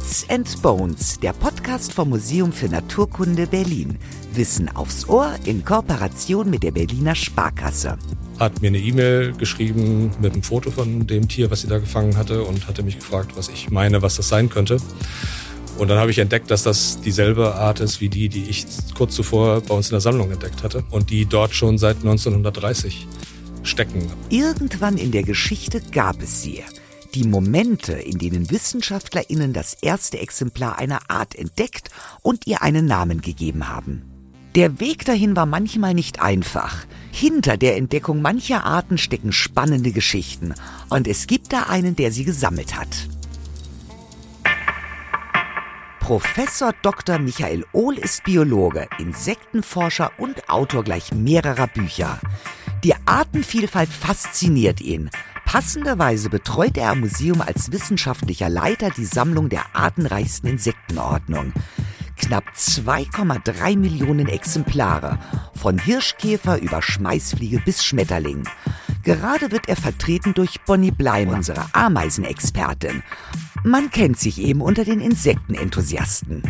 Beats and Bones, der Podcast vom Museum für Naturkunde Berlin. Wissen aufs Ohr in Kooperation mit der Berliner Sparkasse. Hat mir eine E-Mail geschrieben mit einem Foto von dem Tier, was sie da gefangen hatte und hatte mich gefragt, was ich meine, was das sein könnte. Und dann habe ich entdeckt, dass das dieselbe Art ist wie die, die ich kurz zuvor bei uns in der Sammlung entdeckt hatte und die dort schon seit 1930 stecken. Irgendwann in der Geschichte gab es sie. Die Momente, in denen WissenschaftlerInnen das erste Exemplar einer Art entdeckt und ihr einen Namen gegeben haben. Der Weg dahin war manchmal nicht einfach. Hinter der Entdeckung mancher Arten stecken spannende Geschichten. Und es gibt da einen, der sie gesammelt hat. Professor Dr. Michael Ohl ist Biologe, Insektenforscher und Autor gleich mehrerer Bücher. Die Artenvielfalt fasziniert ihn. Passenderweise betreut er am Museum als wissenschaftlicher Leiter die Sammlung der artenreichsten Insektenordnung. Knapp 2,3 Millionen Exemplare, von Hirschkäfer über Schmeißfliege bis Schmetterling. Gerade wird er vertreten durch Bonnie Bleim, unsere Ameisenexpertin. Man kennt sich eben unter den Insektenenthusiasten.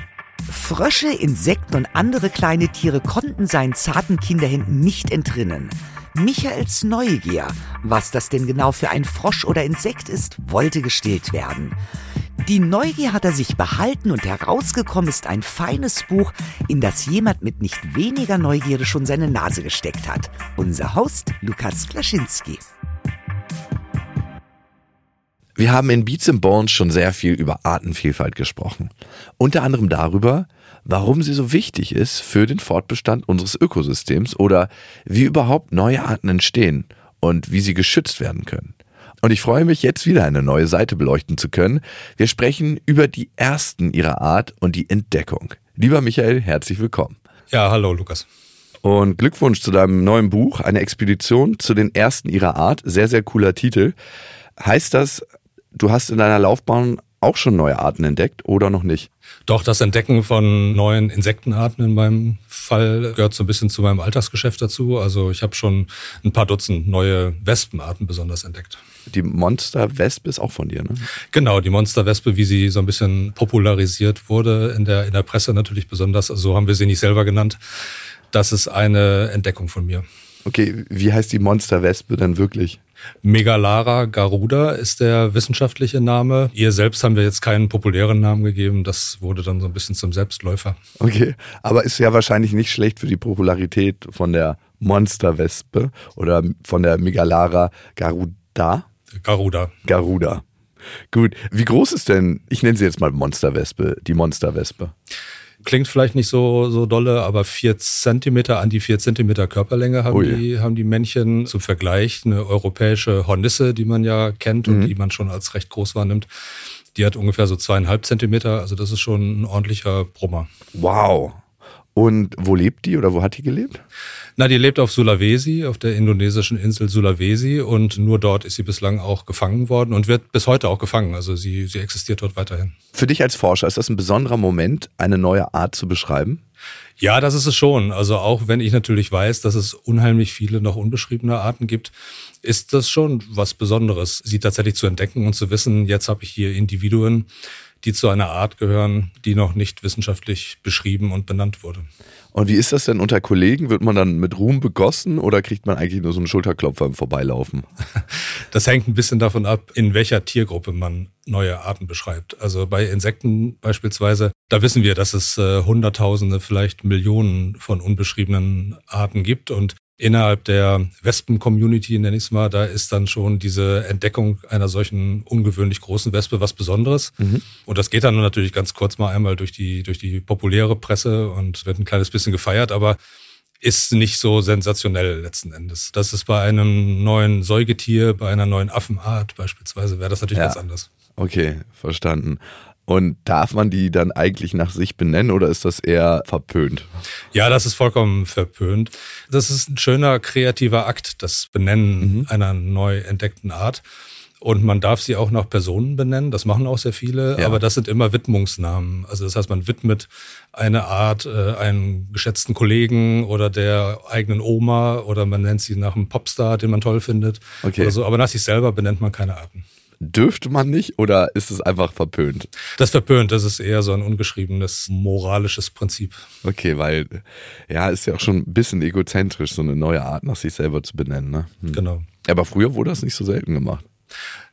Frösche, Insekten und andere kleine Tiere konnten seinen zarten Kinderhänden nicht entrinnen. Michaels Neugier, was das denn genau für ein Frosch oder Insekt ist, wollte gestillt werden. Die Neugier hat er sich behalten und herausgekommen ist ein feines Buch, in das jemand mit nicht weniger Neugierde schon seine Nase gesteckt hat. Unser Host Lukas Klaschinski. Wir haben in Beats and Bones schon sehr viel über Artenvielfalt gesprochen. Unter anderem darüber, warum sie so wichtig ist für den Fortbestand unseres Ökosystems oder wie überhaupt neue Arten entstehen und wie sie geschützt werden können. Und ich freue mich jetzt wieder eine neue Seite beleuchten zu können. Wir sprechen über die ersten ihrer Art und die Entdeckung. Lieber Michael, herzlich willkommen. Ja, hallo Lukas. Und Glückwunsch zu deinem neuen Buch, eine Expedition zu den ersten ihrer Art. Sehr, sehr cooler Titel. Heißt das, du hast in deiner Laufbahn auch schon neue Arten entdeckt oder noch nicht? Doch, das Entdecken von neuen Insektenarten in meinem Fall gehört so ein bisschen zu meinem Alltagsgeschäft dazu. Also ich habe schon ein paar Dutzend neue Wespenarten besonders entdeckt. Die Monsterwespe ist auch von dir, ne? Genau, die Monsterwespe, wie sie so ein bisschen popularisiert wurde in der, in der Presse natürlich besonders. Also so haben wir sie nicht selber genannt. Das ist eine Entdeckung von mir. Okay, wie heißt die Monsterwespe denn wirklich? Megalara garuda ist der wissenschaftliche Name. Ihr selbst haben wir jetzt keinen populären Namen gegeben. Das wurde dann so ein bisschen zum Selbstläufer. Okay, aber ist ja wahrscheinlich nicht schlecht für die Popularität von der Monsterwespe oder von der Megalara garuda. Garuda. Garuda. Gut. Wie groß ist denn, ich nenne sie jetzt mal Monsterwespe, die Monsterwespe? Klingt vielleicht nicht so, so dolle, aber vier Zentimeter an die vier Zentimeter Körperlänge haben, die, haben die Männchen. Zum Vergleich eine europäische Hornisse, die man ja kennt und mhm. die man schon als recht groß wahrnimmt. Die hat ungefähr so zweieinhalb Zentimeter, also das ist schon ein ordentlicher Brummer. Wow. Und wo lebt die oder wo hat die gelebt? Na, die lebt auf Sulawesi, auf der indonesischen Insel Sulawesi und nur dort ist sie bislang auch gefangen worden und wird bis heute auch gefangen. Also sie, sie existiert dort weiterhin. Für dich als Forscher ist das ein besonderer Moment, eine neue Art zu beschreiben? Ja, das ist es schon. Also auch wenn ich natürlich weiß, dass es unheimlich viele noch unbeschriebene Arten gibt, ist das schon was Besonderes, sie tatsächlich zu entdecken und zu wissen, jetzt habe ich hier Individuen, die zu einer Art gehören, die noch nicht wissenschaftlich beschrieben und benannt wurde. Und wie ist das denn unter Kollegen? Wird man dann mit Ruhm begossen oder kriegt man eigentlich nur so einen Schulterklopfer im Vorbeilaufen? Das hängt ein bisschen davon ab, in welcher Tiergruppe man neue Arten beschreibt. Also bei Insekten beispielsweise, da wissen wir, dass es äh, Hunderttausende, vielleicht Millionen von unbeschriebenen Arten gibt und innerhalb der Wespen-Community, nenne ich es mal, da ist dann schon diese Entdeckung einer solchen ungewöhnlich großen Wespe was Besonderes. Mhm. Und das geht dann natürlich ganz kurz mal einmal durch die, durch die populäre Presse und wird ein kleines bisschen gefeiert, aber ist nicht so sensationell letzten Endes. Das ist bei einem neuen Säugetier, bei einer neuen Affenart beispielsweise, wäre das natürlich ja. ganz anders. Okay, verstanden. Und darf man die dann eigentlich nach sich benennen oder ist das eher verpönt? Ja, das ist vollkommen verpönt. Das ist ein schöner kreativer Akt, das Benennen mhm. einer neu entdeckten Art. Und man darf sie auch nach Personen benennen, das machen auch sehr viele, ja. aber das sind immer Widmungsnamen. Also das heißt, man widmet eine Art äh, einen geschätzten Kollegen oder der eigenen Oma oder man nennt sie nach einem Popstar, den man toll findet. Okay. Oder so. Aber nach sich selber benennt man keine Arten. Dürfte man nicht oder ist es einfach verpönt? Das verpönt, das ist eher so ein ungeschriebenes moralisches Prinzip. Okay, weil ja, ist ja auch schon ein bisschen egozentrisch, so eine neue Art nach sich selber zu benennen. Ne? Hm. Genau. Aber früher wurde das nicht so selten gemacht.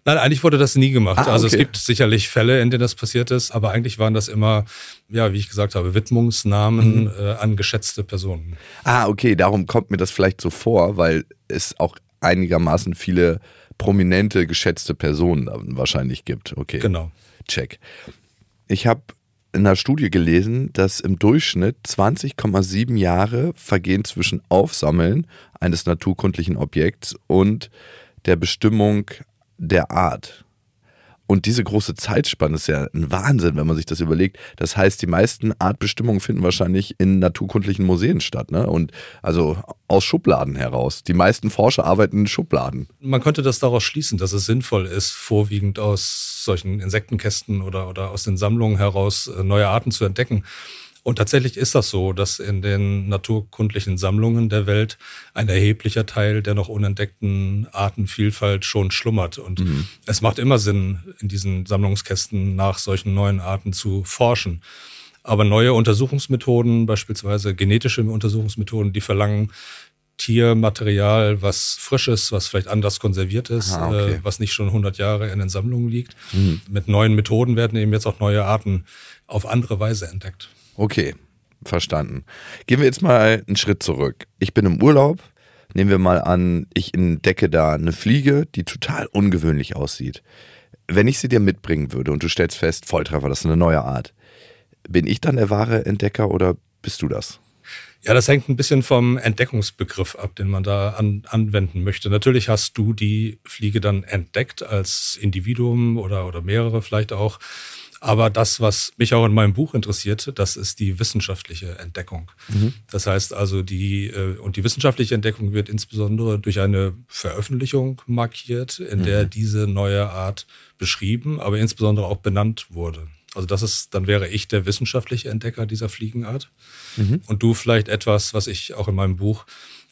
Nein, eigentlich wurde das nie gemacht. Ah, Also es okay. gibt sicherlich Fälle, in denen das passiert ist, aber eigentlich waren das immer, ja, wie ich gesagt habe, Widmungsnamen Mhm. äh, an geschätzte Personen. Ah, okay, darum kommt mir das vielleicht so vor, weil es auch einigermaßen viele prominente, geschätzte Personen wahrscheinlich gibt. Okay. Genau. Check. Ich habe in einer Studie gelesen, dass im Durchschnitt 20,7 Jahre vergehen zwischen Aufsammeln eines naturkundlichen Objekts und der Bestimmung der Art. Und diese große Zeitspanne ist ja ein Wahnsinn, wenn man sich das überlegt. Das heißt, die meisten Artbestimmungen finden wahrscheinlich in naturkundlichen Museen statt, ne? Und also aus Schubladen heraus. Die meisten Forscher arbeiten in Schubladen. Man könnte das daraus schließen, dass es sinnvoll ist, vorwiegend aus solchen Insektenkästen oder, oder aus den Sammlungen heraus äh, neue Arten zu entdecken. Und tatsächlich ist das so, dass in den naturkundlichen Sammlungen der Welt ein erheblicher Teil der noch unentdeckten Artenvielfalt schon schlummert. Und es macht immer Sinn, in diesen Sammlungskästen nach solchen neuen Arten zu forschen. Aber neue Untersuchungsmethoden, beispielsweise genetische Untersuchungsmethoden, die verlangen Tiermaterial, was frisch ist, was vielleicht anders konserviert ist, Aha, okay. äh, was nicht schon 100 Jahre in den Sammlungen liegt. Mit neuen Methoden werden eben jetzt auch neue Arten auf andere Weise entdeckt. Okay, verstanden. Gehen wir jetzt mal einen Schritt zurück. Ich bin im Urlaub. Nehmen wir mal an, ich entdecke da eine Fliege, die total ungewöhnlich aussieht. Wenn ich sie dir mitbringen würde und du stellst fest, Volltreffer, das ist eine neue Art, bin ich dann der wahre Entdecker oder bist du das? Ja, das hängt ein bisschen vom Entdeckungsbegriff ab, den man da an, anwenden möchte. Natürlich hast du die Fliege dann entdeckt als Individuum oder, oder mehrere vielleicht auch. Aber das, was mich auch in meinem Buch interessiert, das ist die wissenschaftliche Entdeckung. Das heißt also, die, äh, und die wissenschaftliche Entdeckung wird insbesondere durch eine Veröffentlichung markiert, in der diese neue Art beschrieben, aber insbesondere auch benannt wurde. Also das ist, dann wäre ich der wissenschaftliche Entdecker dieser Fliegenart. Und du vielleicht etwas, was ich auch in meinem Buch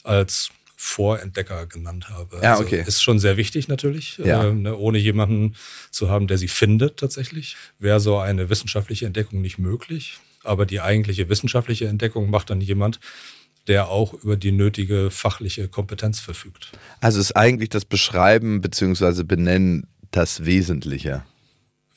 als Vorentdecker genannt habe. Ja, Also okay. Ist schon sehr wichtig natürlich, Ja. äh, ne, ohne jemanden zu haben, der sie findet tatsächlich. Wäre so eine wissenschaftliche Entdeckung nicht möglich. Aber die eigentliche wissenschaftliche Entdeckung macht dann jemand, der auch über die nötige fachliche Kompetenz verfügt. Also ist eigentlich das Beschreiben bzw. Benennen das Wesentliche.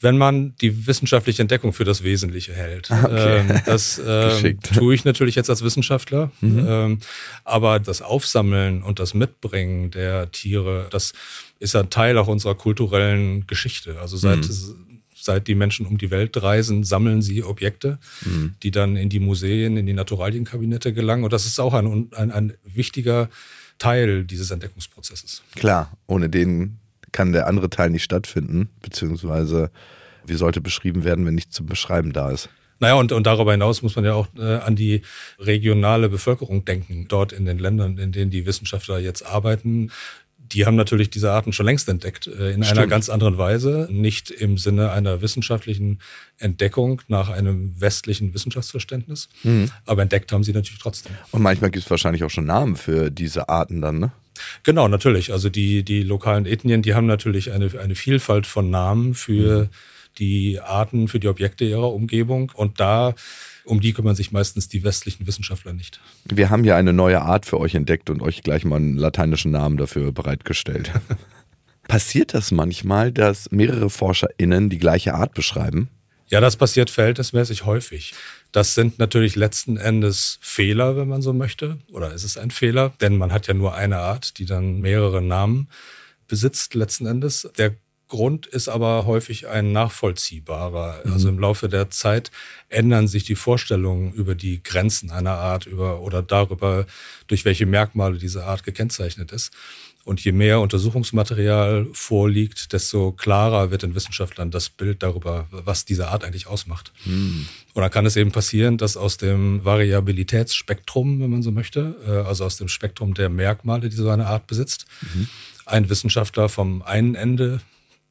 Wenn man die wissenschaftliche Entdeckung für das Wesentliche hält. Okay. Ähm, das. Mhm. tue ich natürlich jetzt als Wissenschaftler. Ähm, aber das Aufsammeln und das Mitbringen der Tiere, das ist ein Teil auch unserer kulturellen Geschichte. Also seit, Mhm. seit die Menschen um die Welt reisen, sammeln sie Objekte, Mhm. die dann in die Museen, in die Naturalienkabinette gelangen. Und das ist auch ein, ein, ein wichtiger Teil dieses Entdeckungsprozesses. Klar, ohne den kann der andere Teil nicht stattfinden, beziehungsweise wie sollte beschrieben werden, wenn nichts zum Beschreiben da ist. Naja, und, und darüber hinaus muss man ja auch äh, an die regionale Bevölkerung denken, dort in den Ländern, in denen die Wissenschaftler jetzt arbeiten. Die haben natürlich diese Arten schon längst entdeckt, äh, in einer Stimmt. ganz anderen Weise, nicht im Sinne einer wissenschaftlichen Entdeckung nach einem westlichen Wissenschaftsverständnis, aber entdeckt haben sie natürlich trotzdem. Und manchmal gibt es wahrscheinlich auch schon Namen für diese Arten dann, ne? Genau, natürlich. Also die, die lokalen Ethnien, die haben natürlich eine, eine Vielfalt von Namen für die Arten, für die Objekte ihrer Umgebung. Und da, um die kümmern sich meistens die westlichen Wissenschaftler nicht. Wir haben ja eine neue Art für euch entdeckt und euch gleich mal einen lateinischen Namen dafür bereitgestellt. Passiert das manchmal, dass mehrere ForscherInnen die gleiche Art beschreiben? Ja, das passiert verhältnismäßig häufig. Das sind natürlich letzten Endes Fehler, wenn man so möchte. Oder ist es ein Fehler? Denn man hat ja nur eine Art, die dann mehrere Namen besitzt letzten Endes. Der Grund ist aber häufig ein nachvollziehbarer. Also im Laufe der Zeit ändern sich die Vorstellungen über die Grenzen einer Art über oder darüber, durch welche Merkmale diese Art gekennzeichnet ist. Und je mehr Untersuchungsmaterial vorliegt, desto klarer wird den Wissenschaftlern das Bild darüber, was diese Art eigentlich ausmacht. Und dann kann es eben passieren, dass aus dem Variabilitätsspektrum, wenn man so möchte, äh, also aus dem Spektrum der Merkmale, die so eine Art besitzt, ein Wissenschaftler vom einen Ende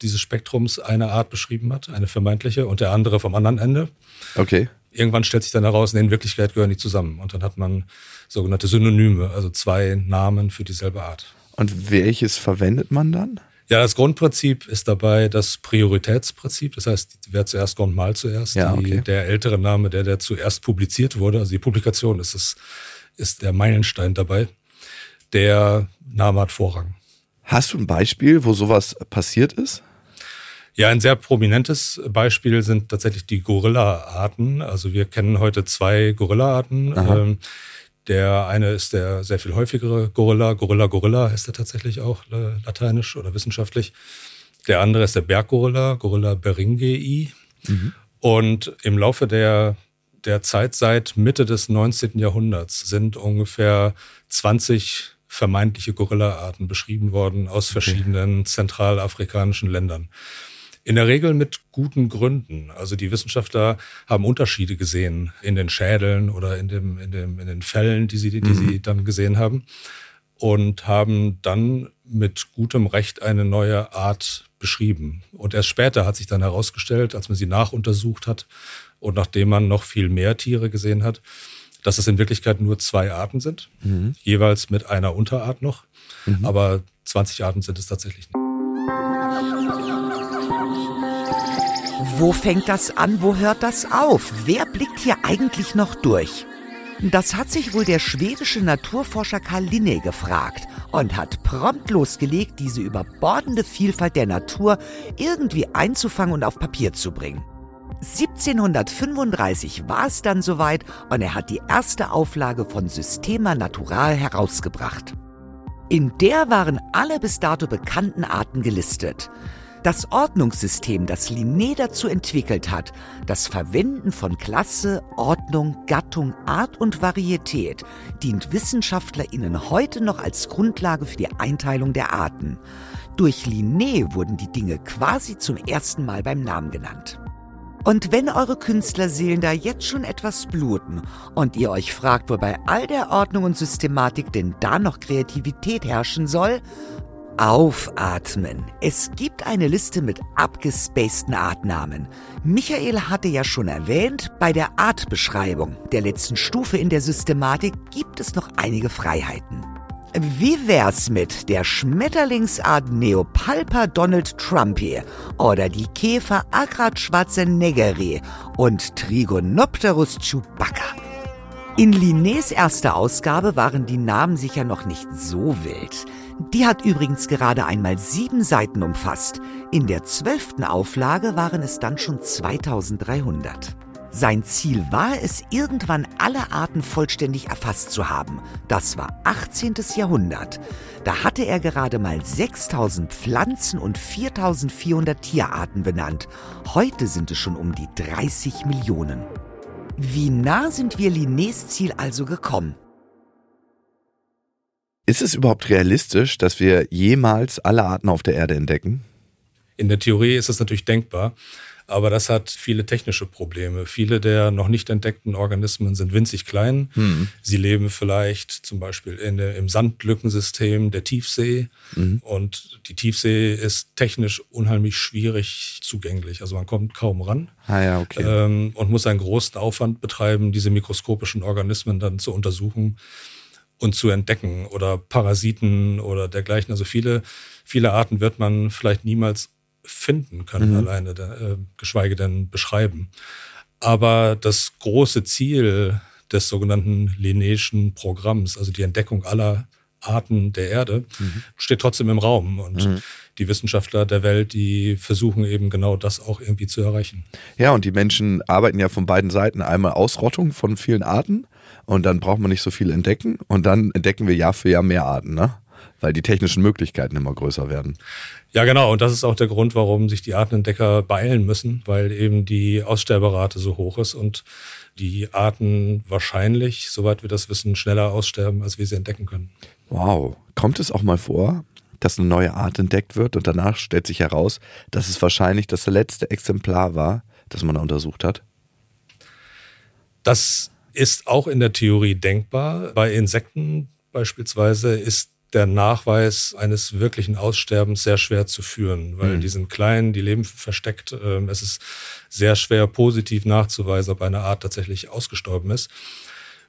dieses Spektrums eine Art beschrieben hat, eine vermeintliche, und der andere vom anderen Ende. Okay. Irgendwann stellt sich dann heraus, nee, in Wirklichkeit gehören die zusammen. Und dann hat man sogenannte Synonyme, also zwei Namen für dieselbe Art. Und welches verwendet man dann? Ja, das Grundprinzip ist dabei das Prioritätsprinzip. Das heißt, wer zuerst kommt, mal zuerst. Ja, okay. die, der ältere Name, der, der zuerst publiziert wurde, also die Publikation ist, es, ist der Meilenstein dabei. Der Name hat Vorrang. Hast du ein Beispiel, wo sowas passiert ist? Ja, ein sehr prominentes Beispiel sind tatsächlich die Gorilla-Arten. Also wir kennen heute zwei Gorilla-Arten. Ähm, der eine ist der sehr viel häufigere Gorilla. Gorilla Gorilla ist er tatsächlich auch äh, lateinisch oder wissenschaftlich. Der andere ist der Berggorilla, Gorilla beringei. Mhm. Und im Laufe der, der Zeit seit Mitte des 19. Jahrhunderts sind ungefähr 20 vermeintliche Gorilla-Arten beschrieben worden aus verschiedenen zentralafrikanischen Ländern. In der Regel mit guten Gründen. Also die Wissenschaftler haben Unterschiede gesehen in den Schädeln oder in, dem, in, dem, in den Fällen, die sie, die mhm. sie dann gesehen haben. Und haben dann mit gutem Recht eine neue Art beschrieben. Und erst später hat sich dann herausgestellt, als man sie nachuntersucht hat und nachdem man noch viel mehr Tiere gesehen hat, dass es in Wirklichkeit nur zwei Arten sind, mhm. jeweils mit einer Unterart noch. Mhm. Aber 20 Arten sind es tatsächlich Wo fängt das an, wo hört das auf? Wer blickt hier eigentlich noch durch? Das hat sich wohl der schwedische Naturforscher Karl Linné gefragt und hat prompt losgelegt, diese überbordende Vielfalt der Natur irgendwie einzufangen und auf Papier zu bringen. 1735 war es dann soweit und er hat die erste Auflage von Systema Natural herausgebracht. In der waren alle bis dato bekannten Arten gelistet. Das Ordnungssystem, das Linné dazu entwickelt hat, das Verwenden von Klasse, Ordnung, Gattung, Art und Varietät, dient WissenschaftlerInnen heute noch als Grundlage für die Einteilung der Arten. Durch Linné wurden die Dinge quasi zum ersten Mal beim Namen genannt. Und wenn eure Künstlerseelen da jetzt schon etwas bluten und ihr euch fragt, wo bei all der Ordnung und Systematik denn da noch Kreativität herrschen soll, Aufatmen. Es gibt eine Liste mit abgespaceden Artnamen. Michael hatte ja schon erwähnt, bei der Artbeschreibung, der letzten Stufe in der Systematik, gibt es noch einige Freiheiten. Wie wär's mit der Schmetterlingsart Neopalpa Donald Trumpy oder die Käfer Agrat Schwarzeneggeri und Trigonopterus Chewbacca? In Linnés erster Ausgabe waren die Namen sicher noch nicht so wild. Die hat übrigens gerade einmal sieben Seiten umfasst. In der zwölften Auflage waren es dann schon 2300. Sein Ziel war es, irgendwann alle Arten vollständig erfasst zu haben. Das war 18. Jahrhundert. Da hatte er gerade mal 6000 Pflanzen und 4400 Tierarten benannt. Heute sind es schon um die 30 Millionen. Wie nah sind wir Linnés Ziel also gekommen? Ist es überhaupt realistisch, dass wir jemals alle Arten auf der Erde entdecken? In der Theorie ist es natürlich denkbar, aber das hat viele technische Probleme. Viele der noch nicht entdeckten Organismen sind winzig klein. Hm. Sie leben vielleicht zum Beispiel in im Sandlückensystem der Tiefsee. Mhm. Und die Tiefsee ist technisch unheimlich schwierig zugänglich. Also man kommt kaum ran. Ah ja, okay. Ähm, und muss einen großen Aufwand betreiben, diese mikroskopischen Organismen dann zu untersuchen und zu entdecken oder Parasiten oder dergleichen. Also viele, viele Arten wird man vielleicht niemals finden können, mhm. alleine, äh, geschweige denn beschreiben. Aber das große Ziel des sogenannten Linnéischen Programms, also die Entdeckung aller Arten der Erde, mhm. steht trotzdem im Raum. Und mhm. die Wissenschaftler der Welt, die versuchen eben genau das auch irgendwie zu erreichen. Ja, und die Menschen arbeiten ja von beiden Seiten. Einmal Ausrottung von vielen Arten und dann braucht man nicht so viel entdecken und dann entdecken wir Jahr für Jahr mehr Arten, ne? Weil die technischen Möglichkeiten immer größer werden. Ja, genau. Und das ist auch der Grund, warum sich die Artenentdecker beeilen müssen, weil eben die Aussterberate so hoch ist und die Arten wahrscheinlich, soweit wir das wissen, schneller aussterben, als wir sie entdecken können. Wow. Kommt es auch mal vor, dass eine neue Art entdeckt wird und danach stellt sich heraus, dass es wahrscheinlich das letzte Exemplar war, das man da untersucht hat? Das ist auch in der Theorie denkbar. Bei Insekten beispielsweise ist der Nachweis eines wirklichen Aussterbens sehr schwer zu führen, weil mhm. die sind klein, die leben versteckt. Ähm, es ist sehr schwer positiv nachzuweisen, ob eine Art tatsächlich ausgestorben ist.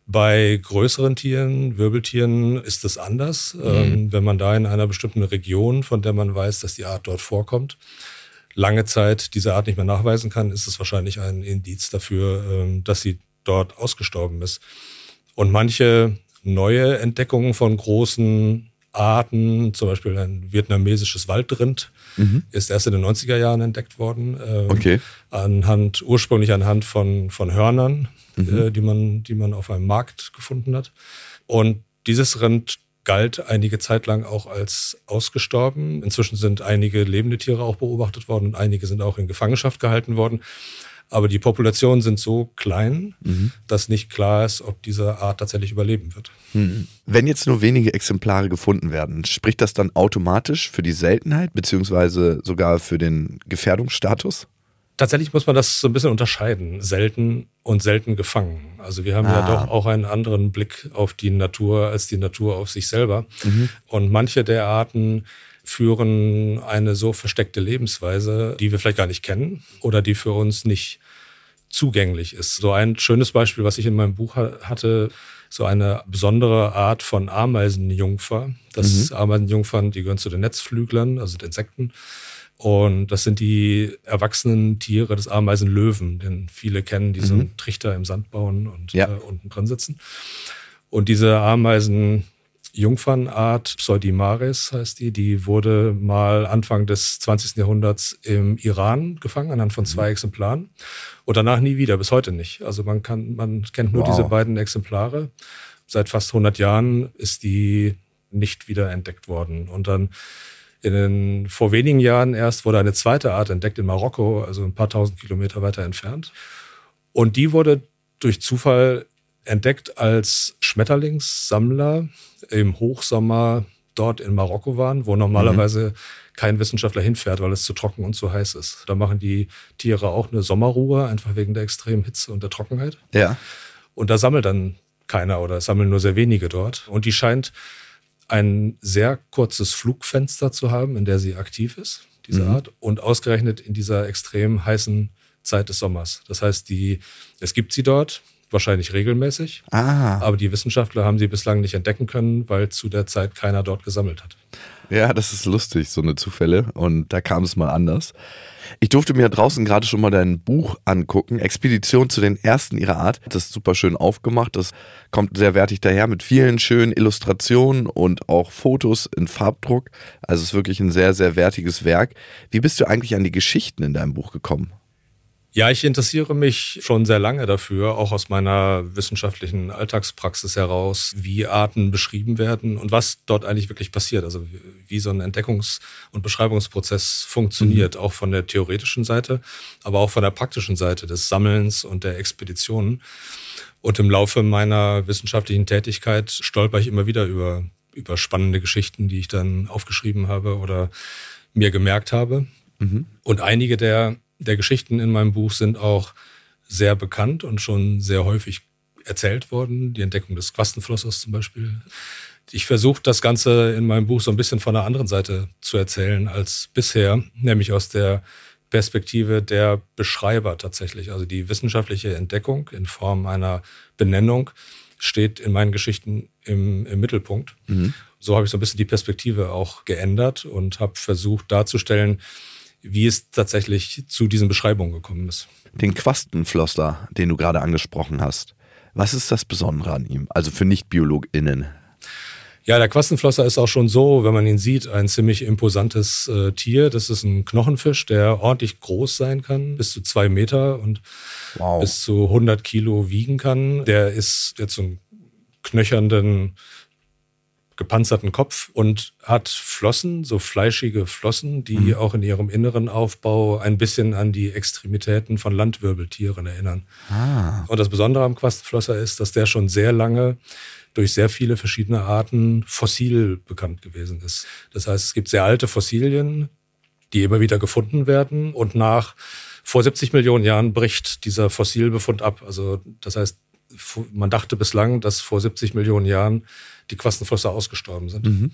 Bei größeren Tieren, Wirbeltieren, ist es anders. Mhm. Ähm, wenn man da in einer bestimmten Region, von der man weiß, dass die Art dort vorkommt, lange Zeit diese Art nicht mehr nachweisen kann, ist es wahrscheinlich ein Indiz dafür, ähm, dass sie dort ausgestorben ist. Und manche neue Entdeckungen von großen Arten, zum Beispiel ein vietnamesisches Waldrind, mhm. ist erst in den 90er Jahren entdeckt worden. Ähm, okay. Anhand, ursprünglich anhand von, von Hörnern, mhm. äh, die, man, die man auf einem Markt gefunden hat. Und dieses Rind galt einige Zeit lang auch als ausgestorben. Inzwischen sind einige lebende Tiere auch beobachtet worden und einige sind auch in Gefangenschaft gehalten worden. Aber die Populationen sind so klein, mhm. dass nicht klar ist, ob diese Art tatsächlich überleben wird. Mhm. Wenn jetzt nur wenige Exemplare gefunden werden, spricht das dann automatisch für die Seltenheit beziehungsweise sogar für den Gefährdungsstatus? Tatsächlich muss man das so ein bisschen unterscheiden. Selten und selten gefangen. Also wir haben ah. ja doch auch einen anderen Blick auf die Natur als die Natur auf sich selber. Mhm. Und manche der Arten führen eine so versteckte Lebensweise, die wir vielleicht gar nicht kennen oder die für uns nicht zugänglich ist. So ein schönes Beispiel, was ich in meinem Buch hatte, so eine besondere Art von Ameisenjungfer. Das mhm. Ameisenjungfern, die gehören zu den Netzflüglern, also den Insekten. Und das sind die erwachsenen Tiere des Ameisenlöwen, den viele kennen, die mhm. so einen Trichter im Sand bauen und ja. äh, unten drin sitzen. Und diese Ameisen Jungfernart Pseudimaris heißt die, die wurde mal Anfang des 20. Jahrhunderts im Iran gefangen, anhand von zwei mhm. Exemplaren. Und danach nie wieder, bis heute nicht. Also man kann, man kennt nur wow. diese beiden Exemplare. Seit fast 100 Jahren ist die nicht wieder entdeckt worden. Und dann in den, vor wenigen Jahren erst wurde eine zweite Art entdeckt in Marokko, also ein paar tausend Kilometer weiter entfernt. Und die wurde durch Zufall entdeckt als Schmetterlingssammler im Hochsommer dort in Marokko waren, wo normalerweise mhm. kein Wissenschaftler hinfährt, weil es zu trocken und zu heiß ist. Da machen die Tiere auch eine Sommerruhe, einfach wegen der extremen Hitze und der Trockenheit. Ja. Und da sammelt dann keiner oder sammeln nur sehr wenige dort. Und die scheint ein sehr kurzes Flugfenster zu haben, in der sie aktiv ist, diese mhm. Art, und ausgerechnet in dieser extrem heißen Zeit des Sommers. Das heißt, die, es gibt sie dort, wahrscheinlich regelmäßig, ah. aber die Wissenschaftler haben sie bislang nicht entdecken können, weil zu der Zeit keiner dort gesammelt hat. Ja, das ist lustig, so eine Zufälle. Und da kam es mal anders. Ich durfte mir draußen gerade schon mal dein Buch angucken, Expedition zu den ersten ihrer Art. Das ist super schön aufgemacht. Das kommt sehr wertig daher mit vielen schönen Illustrationen und auch Fotos in Farbdruck. Also es ist wirklich ein sehr, sehr wertiges Werk. Wie bist du eigentlich an die Geschichten in deinem Buch gekommen? Ja, ich interessiere mich schon sehr lange dafür, auch aus meiner wissenschaftlichen Alltagspraxis heraus, wie Arten beschrieben werden und was dort eigentlich wirklich passiert. Also wie so ein Entdeckungs- und Beschreibungsprozess funktioniert, mhm. auch von der theoretischen Seite, aber auch von der praktischen Seite des Sammelns und der Expeditionen. Und im Laufe meiner wissenschaftlichen Tätigkeit stolper ich immer wieder über, über spannende Geschichten, die ich dann aufgeschrieben habe oder mir gemerkt habe. Mhm. Und einige der der Geschichten in meinem Buch sind auch sehr bekannt und schon sehr häufig erzählt worden. Die Entdeckung des Quastenflossers zum Beispiel. Ich versuche das Ganze in meinem Buch so ein bisschen von der anderen Seite zu erzählen als bisher, nämlich aus der Perspektive der Beschreiber tatsächlich. Also die wissenschaftliche Entdeckung in Form einer Benennung steht in meinen Geschichten im, im Mittelpunkt. Mhm. So habe ich so ein bisschen die Perspektive auch geändert und habe versucht darzustellen, wie es tatsächlich zu diesen Beschreibungen gekommen ist. Den Quastenflosser, den du gerade angesprochen hast, was ist das Besondere an ihm? Also für NichtbiologInnen. Ja, der Quastenflosser ist auch schon so, wenn man ihn sieht, ein ziemlich imposantes äh, Tier. Das ist ein Knochenfisch, der ordentlich groß sein kann, bis zu zwei Meter und wow. bis zu 100 Kilo wiegen kann. Der ist jetzt so einen knöchernden gepanzerten Kopf und hat Flossen, so fleischige Flossen, die mhm. auch in ihrem inneren Aufbau ein bisschen an die Extremitäten von Landwirbeltieren erinnern. Ah. Und das Besondere am Quastenflosser ist, dass der schon sehr lange durch sehr viele verschiedene Arten fossil bekannt gewesen ist. Das heißt, es gibt sehr alte Fossilien, die immer wieder gefunden werden und nach vor 70 Millionen Jahren bricht dieser Fossilbefund ab. Also das heißt, man dachte bislang, dass vor 70 Millionen Jahren die Quastenflosser ausgestorben sind. Mhm.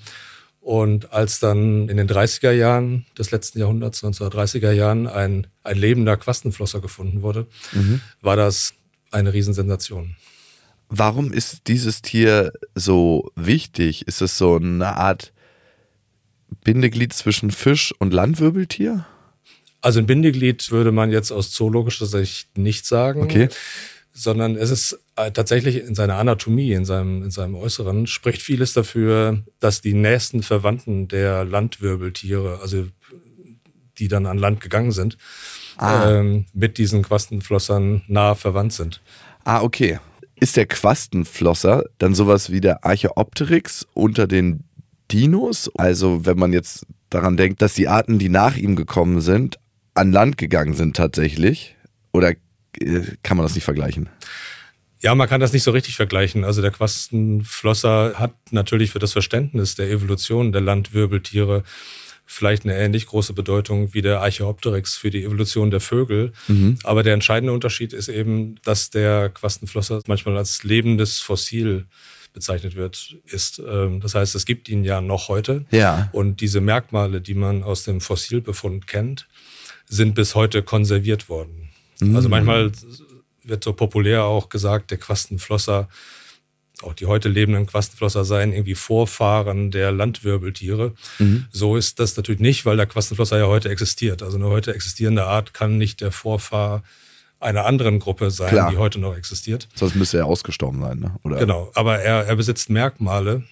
Und als dann in den 30er Jahren des letzten Jahrhunderts, 1930er Jahren, ein, ein lebender Quastenflosser gefunden wurde, mhm. war das eine Riesensensation. Warum ist dieses Tier so wichtig? Ist es so eine Art Bindeglied zwischen Fisch und Landwirbeltier? Also ein Bindeglied würde man jetzt aus zoologischer Sicht nicht sagen. Okay. Sondern es ist tatsächlich in seiner Anatomie, in seinem, in seinem Äußeren, spricht vieles dafür, dass die nächsten Verwandten der Landwirbeltiere, also die dann an Land gegangen sind, Ah. ähm, mit diesen Quastenflossern nah verwandt sind. Ah, okay. Ist der Quastenflosser dann sowas wie der Archaeopteryx unter den Dinos? Also wenn man jetzt daran denkt, dass die Arten, die nach ihm gekommen sind, an Land gegangen sind tatsächlich? Oder äh, kann man das nicht vergleichen? Ja, man kann das nicht so richtig vergleichen. Also der Quastenflosser hat natürlich für das Verständnis der Evolution der Landwirbeltiere vielleicht eine ähnlich große Bedeutung wie der Archaeopteryx für die Evolution der Vögel. Aber der entscheidende Unterschied ist eben, dass der Quastenflosser manchmal als lebendes Fossil bezeichnet wird, ist. Ähm, Das heißt, es gibt ihn ja noch heute. Ja. Und diese Merkmale, die man aus dem Fossilbefund kennt, sind bis heute konserviert worden. Also manchmal wird so populär auch gesagt, der Quastenflosser, auch die heute lebenden Quastenflosser seien irgendwie Vorfahren der Landwirbeltiere. So ist das natürlich nicht, weil der Quastenflosser ja heute existiert. Also eine heute existierende Art kann nicht der Vorfahr einer anderen Gruppe sein, Klar. die heute noch existiert. Sonst müsste er ausgestorben sein, ne? Oder? Genau, aber er, er besitzt Merkmale,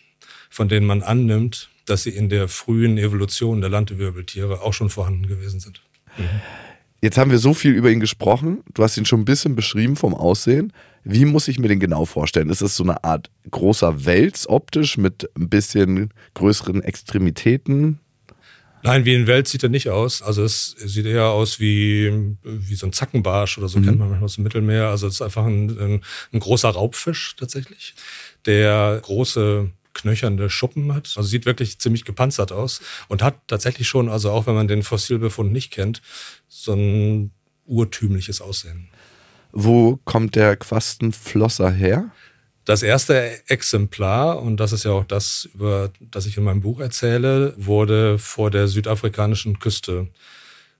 von denen man annimmt, dass sie in der frühen Evolution der Landwirbeltiere auch schon vorhanden gewesen sind. Jetzt haben wir so viel über ihn gesprochen. Du hast ihn schon ein bisschen beschrieben vom Aussehen. Wie muss ich mir den genau vorstellen? Ist es so eine Art großer Wels optisch mit ein bisschen größeren Extremitäten? Nein, wie ein Welt sieht er nicht aus. Also es sieht eher aus wie, wie so ein Zackenbarsch oder so, kennt man manchmal aus dem Mittelmeer. Also es ist einfach ein, ein, ein großer Raubfisch tatsächlich, der große knöchernde Schuppen hat. Also sieht wirklich ziemlich gepanzert aus und hat tatsächlich schon, also auch wenn man den Fossilbefund nicht kennt, so ein urtümliches Aussehen. Wo kommt der Quastenflosser her? Das erste Exemplar, und das ist ja auch das, über das ich in meinem Buch erzähle, wurde vor der südafrikanischen Küste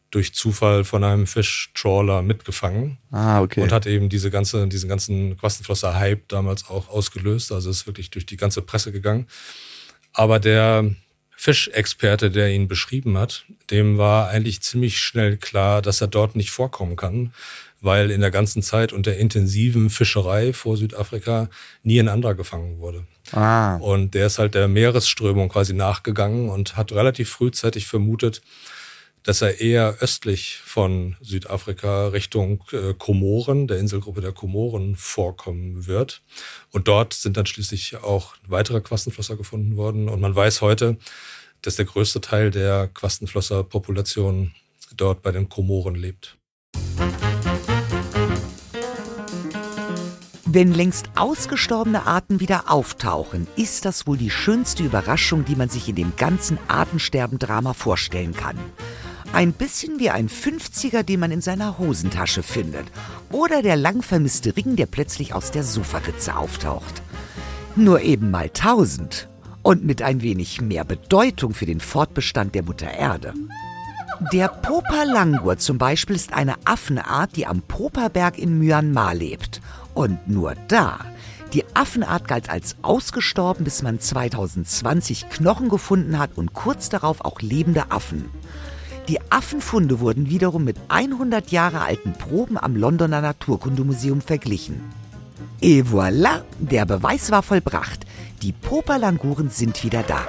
durch Zufall von einem Fischtrawler mitgefangen Ah, okay. und hat eben diese ganze, diesen ganzen Quastenflosser-Hype damals auch ausgelöst. Also ist wirklich durch die ganze Presse gegangen. Aber der Fischexperte, der ihn beschrieben hat, dem war eigentlich ziemlich schnell klar, dass er dort nicht vorkommen kann, weil in der ganzen Zeit und der intensiven Fischerei vor Südafrika nie ein anderer gefangen wurde. ah, Und der ist halt der Meeresströmung quasi nachgegangen und hat relativ frühzeitig vermutet, dass er eher östlich von Südafrika Richtung äh, Komoren, der Inselgruppe der Komoren, vorkommen wird. Und dort sind dann schließlich auch weitere Quastenflosser gefunden worden. Und man weiß heute, dass der größte Teil der Quastenflosser-Population dort bei den Komoren lebt. Wenn längst ausgestorbene Arten wieder auftauchen, ist das wohl die schönste Überraschung, die man sich in dem ganzen Artensterben-Drama vorstellen kann. Ein bisschen wie ein 50er, den man in seiner Hosentasche findet. Oder der lang vermisste Ring, der plötzlich aus der Sofaritze auftaucht. Nur eben mal 1000. Und mit ein wenig mehr Bedeutung für den Fortbestand der Mutter Erde. Der Popa-Langur zum Beispiel ist eine Affenart, die am Popaberg in Myanmar lebt. Und nur da. Die Affenart galt als ausgestorben, bis man 2020 Knochen gefunden hat und kurz darauf auch lebende Affen. Die Affenfunde wurden wiederum mit 100 Jahre alten Proben am Londoner Naturkundemuseum verglichen. Et voilà, der Beweis war vollbracht. Die Popalanguren sind wieder da.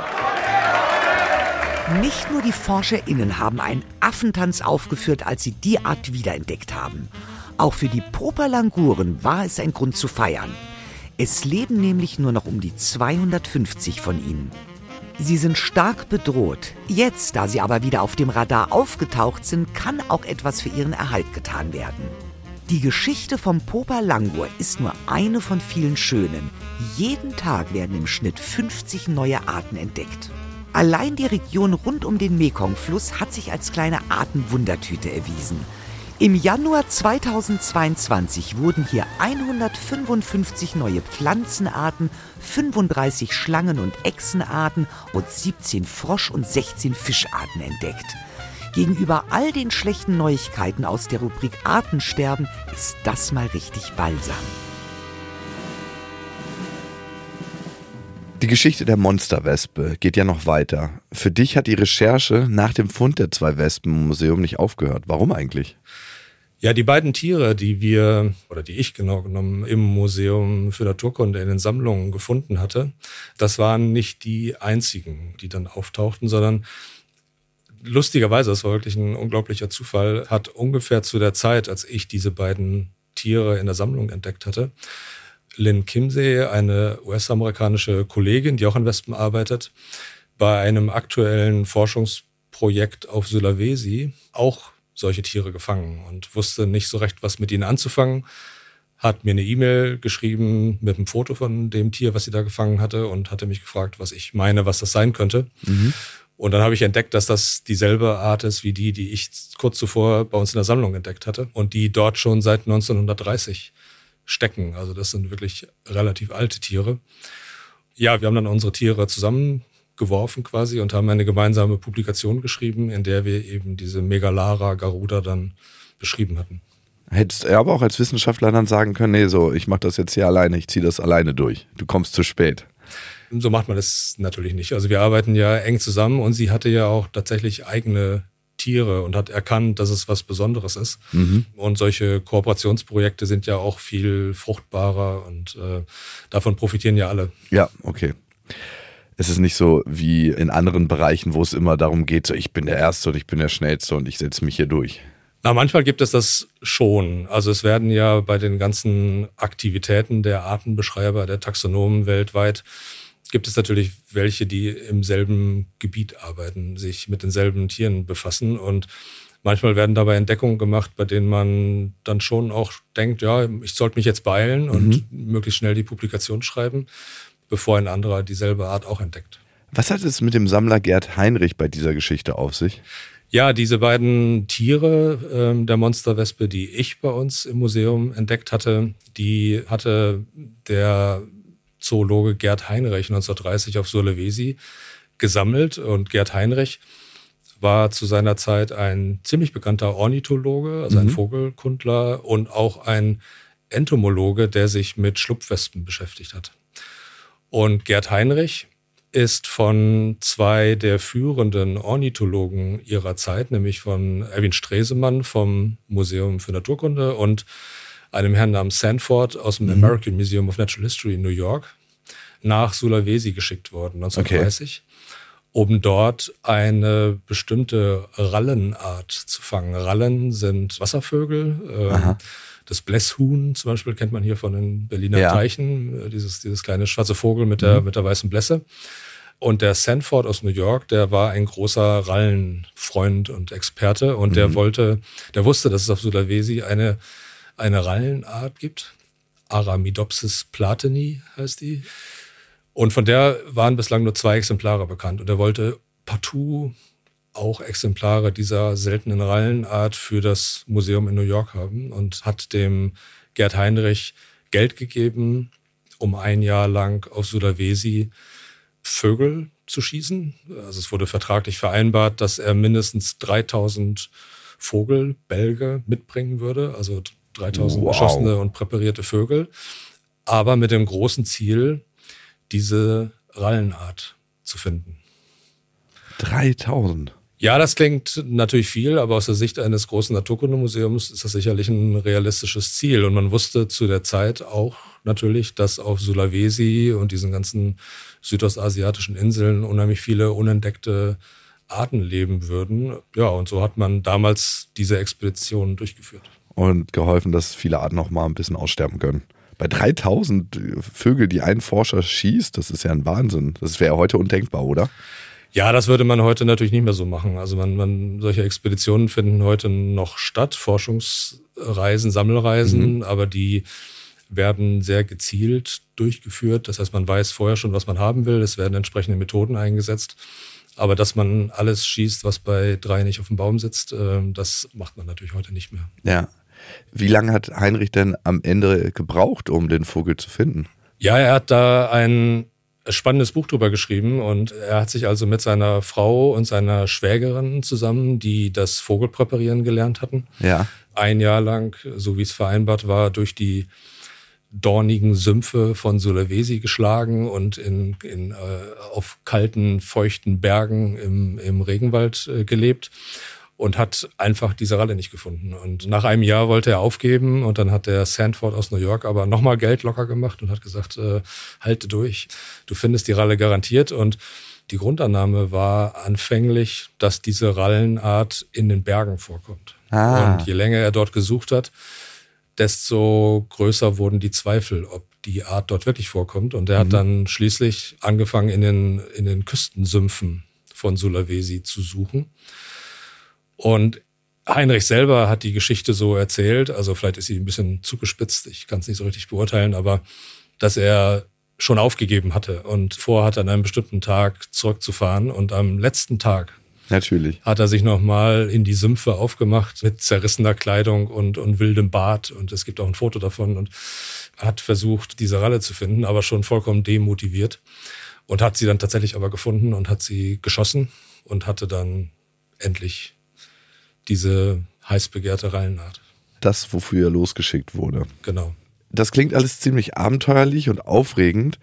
Nicht nur die ForscherInnen haben einen Affentanz aufgeführt, als sie die Art wiederentdeckt haben. Auch für die Popalanguren war es ein Grund zu feiern. Es leben nämlich nur noch um die 250 von ihnen. Sie sind stark bedroht. Jetzt, da sie aber wieder auf dem Radar aufgetaucht sind, kann auch etwas für ihren Erhalt getan werden. Die Geschichte vom Popa Langur ist nur eine von vielen schönen. Jeden Tag werden im Schnitt 50 neue Arten entdeckt. Allein die Region rund um den Mekong-Fluss hat sich als kleine Artenwundertüte erwiesen. Im Januar 2022 wurden hier 155 neue Pflanzenarten, 35 Schlangen- und Echsenarten und 17 Frosch- und 16 Fischarten entdeckt. Gegenüber all den schlechten Neuigkeiten aus der Rubrik Artensterben ist das mal richtig balsam. Die Geschichte der Monsterwespe geht ja noch weiter. Für dich hat die Recherche nach dem Fund der zwei Wespen im Museum nicht aufgehört. Warum eigentlich? Ja, die beiden Tiere, die wir, oder die ich genau genommen, im Museum für Naturkunde in den Sammlungen gefunden hatte, das waren nicht die einzigen, die dann auftauchten, sondern lustigerweise, das war wirklich ein unglaublicher Zufall, hat ungefähr zu der Zeit, als ich diese beiden Tiere in der Sammlung entdeckt hatte, Lynn Kimsey, eine US-amerikanische Kollegin, die auch an Wespen arbeitet, bei einem aktuellen Forschungsprojekt auf Sulawesi auch solche Tiere gefangen und wusste nicht so recht, was mit ihnen anzufangen. Hat mir eine E-Mail geschrieben mit einem Foto von dem Tier, was sie da gefangen hatte und hatte mich gefragt, was ich meine, was das sein könnte. Mhm. Und dann habe ich entdeckt, dass das dieselbe Art ist wie die, die ich kurz zuvor bei uns in der Sammlung entdeckt hatte und die dort schon seit 1930 stecken. Also das sind wirklich relativ alte Tiere. Ja, wir haben dann unsere Tiere zusammen geworfen quasi und haben eine gemeinsame Publikation geschrieben, in der wir eben diese Megalara Garuda dann beschrieben hatten. Hättest du aber auch als Wissenschaftler dann sagen können, nee, so, ich mache das jetzt hier alleine, ich ziehe das alleine durch. Du kommst zu spät. So macht man das natürlich nicht. Also wir arbeiten ja eng zusammen und sie hatte ja auch tatsächlich eigene Tiere und hat erkannt, dass es was Besonderes ist. Mhm. Und solche Kooperationsprojekte sind ja auch viel fruchtbarer und äh, davon profitieren ja alle. Ja, okay es ist nicht so wie in anderen Bereichen, wo es immer darum geht, so ich bin der Erste und ich bin der Schnellste und ich setze mich hier durch. Na, manchmal gibt es das schon. Also es werden ja bei den ganzen Aktivitäten der Artenbeschreiber, der Taxonomen weltweit, gibt es natürlich welche, die im selben Gebiet arbeiten, sich mit denselben Tieren befassen und manchmal werden dabei Entdeckungen gemacht, bei denen man dann schon auch denkt, ja, ich sollte mich jetzt beeilen und mhm. möglichst schnell die Publikation schreiben bevor ein anderer dieselbe Art auch entdeckt. Was hat es mit dem Sammler Gerd Heinrich bei dieser Geschichte auf sich? Ja, diese beiden Tiere ähm, der Monsterwespe, die ich bei uns im Museum entdeckt hatte, die hatte der Zoologe Gerd Heinrich 1930 auf Sulawesi gesammelt. Und Gerd Heinrich war zu seiner Zeit ein ziemlich bekannter Ornithologe, also ein mhm. Vogelkundler und auch ein Entomologe, der sich mit Schlupfwespen beschäftigt hat. Und Gerd Heinrich ist von zwei der führenden Ornithologen ihrer Zeit, nämlich von Erwin Stresemann vom Museum für Naturkunde und einem Herrn namens Sanford aus dem mhm. American Museum of Natural History in New York, nach Sulawesi geschickt worden, 1930, okay. um dort eine bestimmte Rallenart zu fangen. Rallen sind Wasservögel. Ähm, das Blässhuhn zum Beispiel kennt man hier von den Berliner ja. Teichen, äh, dieses, dieses kleine schwarze Vogel mit der, mhm. mit der weißen Blässe. Und der Sanford aus New York, der war ein großer Rallenfreund und Experte und mhm. der wollte, der wusste, dass es auf Sulawesi eine, eine Rallenart gibt. Aramidopsis platini heißt die. Und von der waren bislang nur zwei Exemplare bekannt. Und er wollte partout auch Exemplare dieser seltenen Rallenart für das Museum in New York haben und hat dem Gerd Heinrich Geld gegeben, um ein Jahr lang auf Sulawesi Vögel zu schießen. Also es wurde vertraglich vereinbart, dass er mindestens 3000 Vogelbälge mitbringen würde, also 3000 wow. geschossene und präparierte Vögel, aber mit dem großen Ziel, diese Rallenart zu finden. 3000? Ja, das klingt natürlich viel, aber aus der Sicht eines großen Naturkundemuseums ist das sicherlich ein realistisches Ziel. Und man wusste zu der Zeit auch natürlich, dass auf Sulawesi und diesen ganzen südostasiatischen Inseln unheimlich viele unentdeckte Arten leben würden. Ja, und so hat man damals diese Expedition durchgeführt. Und geholfen, dass viele Arten noch mal ein bisschen aussterben können. Bei 3000 Vögel, die ein Forscher schießt, das ist ja ein Wahnsinn. Das wäre heute undenkbar, oder? Ja, das würde man heute natürlich nicht mehr so machen. Also man, man solche Expeditionen finden heute noch statt, Forschungsreisen, Sammelreisen, mhm. aber die werden sehr gezielt durchgeführt. Das heißt, man weiß vorher schon, was man haben will. Es werden entsprechende Methoden eingesetzt. Aber dass man alles schießt, was bei drei nicht auf dem Baum sitzt, ähm, das macht man natürlich heute nicht mehr. Ja. Wie lange hat Heinrich denn am Ende gebraucht, um den Vogel zu finden? Ja, er hat da ein spannendes Buch drüber geschrieben und er hat sich also mit seiner Frau und seiner Schwägerin zusammen, die das Vogelpräparieren gelernt hatten, ja. ein Jahr lang, so wie es vereinbart war, durch die dornigen Sümpfe von Sulawesi geschlagen und in, in, äh, auf kalten, feuchten Bergen im, im Regenwald äh, gelebt und hat einfach diese Ralle nicht gefunden. Und nach einem Jahr wollte er aufgeben und dann hat der Sandford aus New York aber nochmal Geld locker gemacht und hat gesagt, äh, halte durch, du findest die Ralle garantiert und die Grundannahme war anfänglich, dass diese Rallenart in den Bergen vorkommt. Ah. Und je länger er dort gesucht hat, desto größer wurden die Zweifel, ob die Art dort wirklich vorkommt. Und er mhm. hat dann schließlich angefangen, in den, in den Küstensümpfen von Sulawesi zu suchen. Und Heinrich selber hat die Geschichte so erzählt, also vielleicht ist sie ein bisschen zugespitzt, ich kann es nicht so richtig beurteilen, aber dass er schon aufgegeben hatte und vorhat, an einem bestimmten Tag zurückzufahren. Und am letzten Tag Natürlich. Hat er sich nochmal in die Sümpfe aufgemacht mit zerrissener Kleidung und, und wildem Bart. Und es gibt auch ein Foto davon und hat versucht, diese Ralle zu finden, aber schon vollkommen demotiviert. Und hat sie dann tatsächlich aber gefunden und hat sie geschossen und hatte dann endlich diese heiß begehrte Rallenart. Das, wofür er losgeschickt wurde. Genau. Das klingt alles ziemlich abenteuerlich und aufregend.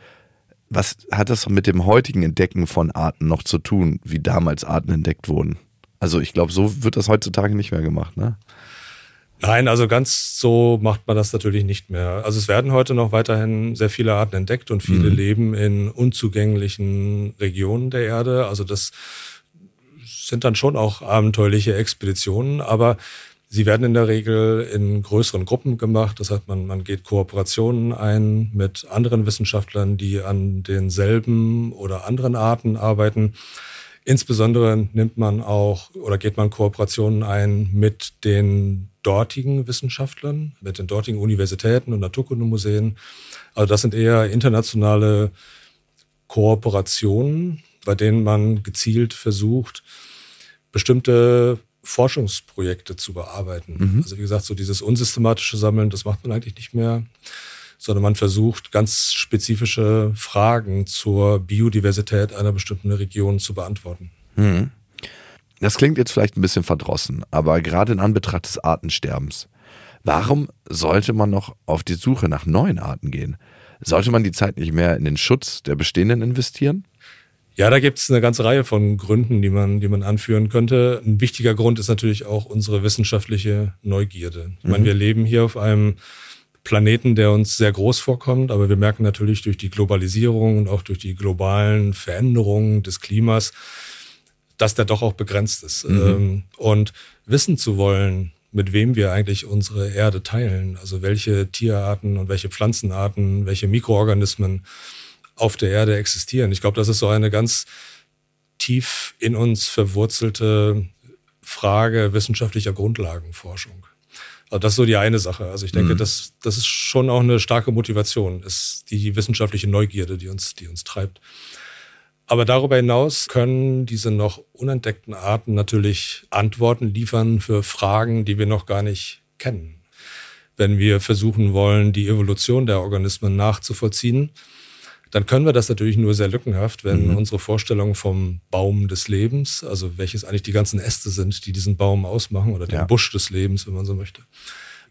Was hat das mit dem heutigen Entdecken von Arten noch zu tun, wie damals Arten entdeckt wurden? Also ich glaube, so wird das heutzutage nicht mehr gemacht, ne? Nein, also ganz so macht man das natürlich nicht mehr. Also es werden heute noch weiterhin sehr viele Arten entdeckt und viele mhm. leben in unzugänglichen Regionen der Erde. Also das sind dann schon auch abenteuerliche Expeditionen, aber Sie werden in der Regel in größeren Gruppen gemacht. Das heißt, man, man geht Kooperationen ein mit anderen Wissenschaftlern, die an denselben oder anderen Arten arbeiten. Insbesondere nimmt man auch oder geht man Kooperationen ein mit den dortigen Wissenschaftlern, mit den dortigen Universitäten und Naturkundemuseen. Also das sind eher internationale Kooperationen, bei denen man gezielt versucht, bestimmte Forschungsprojekte zu bearbeiten. Mhm. Also wie gesagt, so dieses unsystematische Sammeln, das macht man eigentlich nicht mehr, sondern man versucht ganz spezifische Fragen zur Biodiversität einer bestimmten Region zu beantworten. Mhm. Das klingt jetzt vielleicht ein bisschen verdrossen, aber gerade in Anbetracht des Artensterbens, warum sollte man noch auf die Suche nach neuen Arten gehen? Sollte man die Zeit nicht mehr in den Schutz der bestehenden investieren? Ja, da gibt es eine ganze Reihe von Gründen, die man, die man anführen könnte. Ein wichtiger Grund ist natürlich auch unsere wissenschaftliche Neugierde. Ich meine, mhm. wir leben hier auf einem Planeten, der uns sehr groß vorkommt, aber wir merken natürlich durch die Globalisierung und auch durch die globalen Veränderungen des Klimas, dass der doch auch begrenzt ist. Mhm. Ähm, und wissen zu wollen, mit wem wir eigentlich unsere Erde teilen, also welche Tierarten und welche Pflanzenarten, welche Mikroorganismen, auf der Erde existieren. Ich glaube, das ist so eine ganz tief in uns verwurzelte Frage wissenschaftlicher Grundlagenforschung. Also das ist so die eine Sache. Also ich denke, mhm. das, das ist schon auch eine starke Motivation, ist die wissenschaftliche Neugierde, die uns, die uns treibt. Aber darüber hinaus können diese noch unentdeckten Arten natürlich Antworten liefern für Fragen, die wir noch gar nicht kennen. Wenn wir versuchen wollen, die Evolution der Organismen nachzuvollziehen, dann können wir das natürlich nur sehr lückenhaft, wenn mhm. unsere Vorstellung vom Baum des Lebens, also welches eigentlich die ganzen Äste sind, die diesen Baum ausmachen oder den ja. Busch des Lebens, wenn man so möchte,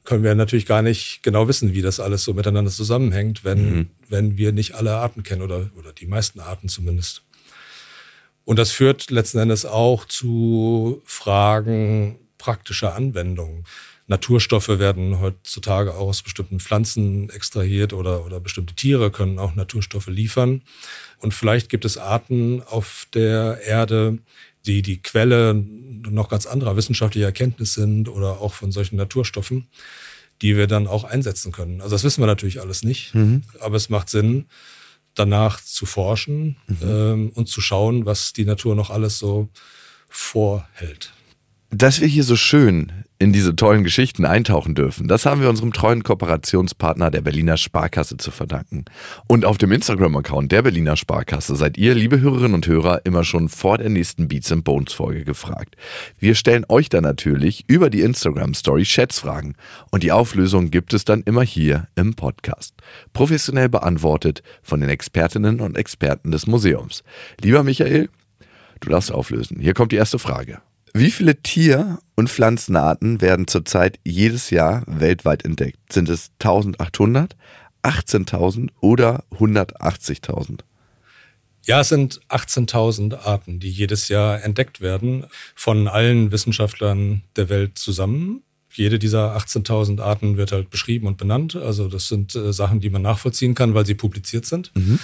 können wir natürlich gar nicht genau wissen, wie das alles so miteinander zusammenhängt, wenn, mhm. wenn wir nicht alle Arten kennen oder, oder die meisten Arten zumindest. Und das führt letzten Endes auch zu Fragen praktischer Anwendung. Naturstoffe werden heutzutage auch aus bestimmten Pflanzen extrahiert oder, oder bestimmte Tiere können auch Naturstoffe liefern. Und vielleicht gibt es Arten auf der Erde, die die Quelle noch ganz anderer wissenschaftlicher Erkenntnis sind oder auch von solchen Naturstoffen, die wir dann auch einsetzen können. Also das wissen wir natürlich alles nicht, mhm. aber es macht Sinn, danach zu forschen mhm. ähm, und zu schauen, was die Natur noch alles so vorhält. Dass wir hier so schön in diese tollen Geschichten eintauchen dürfen, das haben wir unserem treuen Kooperationspartner der Berliner Sparkasse zu verdanken. Und auf dem Instagram-Account der Berliner Sparkasse seid ihr, liebe Hörerinnen und Hörer, immer schon vor der nächsten Beats and Bones Folge gefragt. Wir stellen euch dann natürlich über die Instagram-Story Schätzfragen und die Auflösung gibt es dann immer hier im Podcast. Professionell beantwortet von den Expertinnen und Experten des Museums. Lieber Michael, du darfst auflösen. Hier kommt die erste Frage. Wie viele Tier- und Pflanzenarten werden zurzeit jedes Jahr weltweit entdeckt? Sind es 1800, 18.000 oder 180.000? Ja, es sind 18.000 Arten, die jedes Jahr entdeckt werden von allen Wissenschaftlern der Welt zusammen. Jede dieser 18.000 Arten wird halt beschrieben und benannt. Also das sind äh, Sachen, die man nachvollziehen kann, weil sie publiziert sind. Mhm.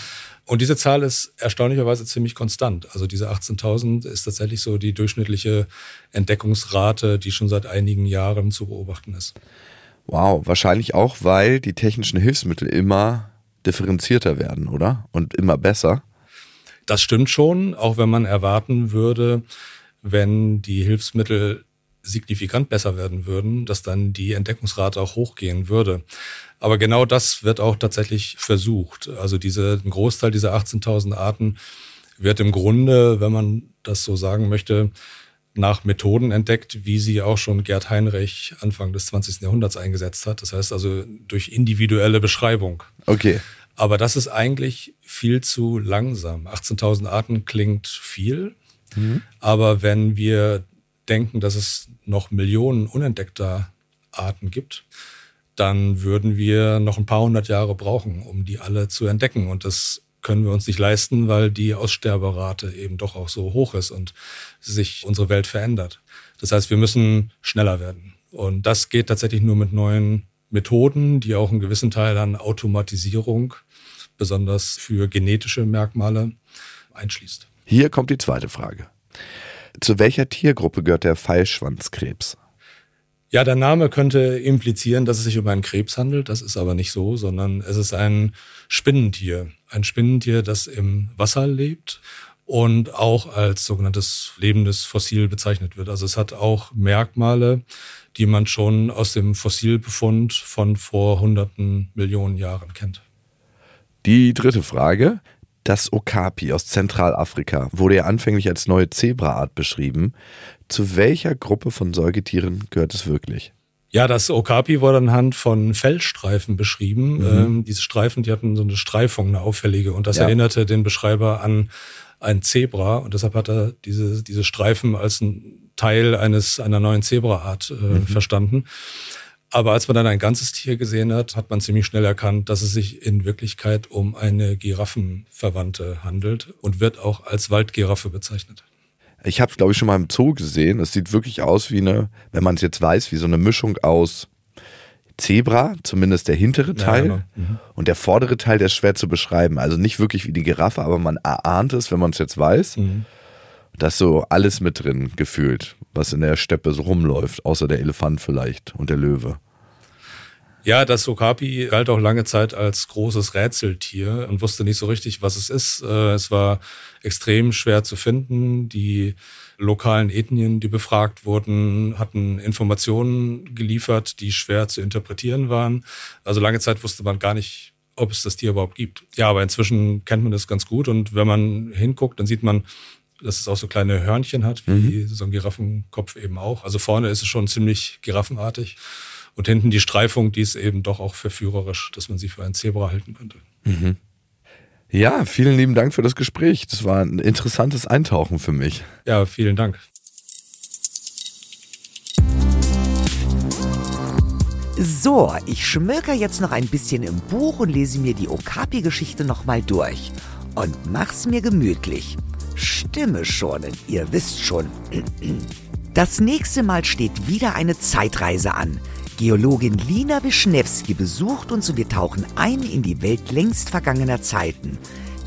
Und diese Zahl ist erstaunlicherweise ziemlich konstant. Also diese 18.000 ist tatsächlich so die durchschnittliche Entdeckungsrate, die schon seit einigen Jahren zu beobachten ist. Wow, wahrscheinlich auch, weil die technischen Hilfsmittel immer differenzierter werden, oder? Und immer besser. Das stimmt schon, auch wenn man erwarten würde, wenn die Hilfsmittel signifikant besser werden würden, dass dann die Entdeckungsrate auch hochgehen würde. Aber genau das wird auch tatsächlich versucht. Also diese, ein Großteil dieser 18.000 Arten wird im Grunde, wenn man das so sagen möchte, nach Methoden entdeckt, wie sie auch schon Gerd Heinrich Anfang des 20. Jahrhunderts eingesetzt hat. Das heißt also durch individuelle Beschreibung. Okay. Aber das ist eigentlich viel zu langsam. 18.000 Arten klingt viel. Mhm. Aber wenn wir denken, dass es noch Millionen unentdeckter Arten gibt, dann würden wir noch ein paar hundert Jahre brauchen, um die alle zu entdecken. Und das können wir uns nicht leisten, weil die Aussterberate eben doch auch so hoch ist und sich unsere Welt verändert. Das heißt, wir müssen schneller werden. Und das geht tatsächlich nur mit neuen Methoden, die auch einen gewissen Teil an Automatisierung, besonders für genetische Merkmale, einschließt. Hier kommt die zweite Frage. Zu welcher Tiergruppe gehört der Pfeilschwanzkrebs? Ja, der Name könnte implizieren, dass es sich um einen Krebs handelt. Das ist aber nicht so, sondern es ist ein Spinnentier. Ein Spinnentier, das im Wasser lebt und auch als sogenanntes lebendes Fossil bezeichnet wird. Also es hat auch Merkmale, die man schon aus dem Fossilbefund von vor hunderten Millionen Jahren kennt. Die dritte Frage. Das Okapi aus Zentralafrika wurde ja anfänglich als neue Zebraart beschrieben. Zu welcher Gruppe von Säugetieren gehört es wirklich? Ja, das Okapi wurde anhand von Fellstreifen beschrieben. Mhm. Ähm, diese Streifen, die hatten so eine Streifung, eine auffällige. Und das ja. erinnerte den Beschreiber an ein Zebra. Und deshalb hat er diese, diese Streifen als ein Teil eines, einer neuen Zebraart äh, mhm. verstanden. Aber als man dann ein ganzes Tier gesehen hat, hat man ziemlich schnell erkannt, dass es sich in Wirklichkeit um eine Giraffenverwandte handelt und wird auch als Waldgiraffe bezeichnet. Ich habe es, glaube ich, schon mal im Zoo gesehen. Es sieht wirklich aus wie eine, wenn man es jetzt weiß, wie so eine Mischung aus Zebra, zumindest der hintere Teil. Ja, genau. mhm. Und der vordere Teil, der ist schwer zu beschreiben. Also nicht wirklich wie die Giraffe, aber man erahnt es, wenn man es jetzt weiß. Mhm. Da ist so alles mit drin gefühlt, was in der Steppe so rumläuft, außer der Elefant vielleicht und der Löwe. Ja, das Okapi galt auch lange Zeit als großes Rätseltier und wusste nicht so richtig, was es ist. Äh, es war extrem schwer zu finden. Die lokalen Ethnien, die befragt wurden, hatten Informationen geliefert, die schwer zu interpretieren waren. Also lange Zeit wusste man gar nicht, ob es das Tier überhaupt gibt. Ja, aber inzwischen kennt man das ganz gut und wenn man hinguckt, dann sieht man, dass es auch so kleine Hörnchen hat, wie mhm. so ein Giraffenkopf eben auch. Also vorne ist es schon ziemlich giraffenartig. Und hinten die Streifung, die ist eben doch auch verführerisch, dass man sie für ein Zebra halten könnte. Mhm. Ja, vielen lieben Dank für das Gespräch. Das war ein interessantes Eintauchen für mich. Ja, vielen Dank. So, ich schmöker jetzt noch ein bisschen im Buch und lese mir die Okapi-Geschichte nochmal durch. Und mach's mir gemütlich. Stimme schonen, ihr wisst schon. Das nächste Mal steht wieder eine Zeitreise an. Geologin Lina Wischnewski besucht uns und wir tauchen ein in die Welt längst vergangener Zeiten.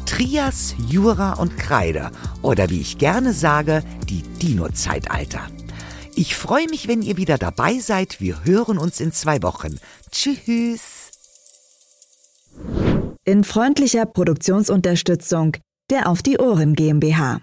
Trias, Jura und Kreide oder wie ich gerne sage, die Dino-Zeitalter. Ich freue mich, wenn ihr wieder dabei seid. Wir hören uns in zwei Wochen. Tschüss. In freundlicher Produktionsunterstützung der Auf die Ohren GmbH.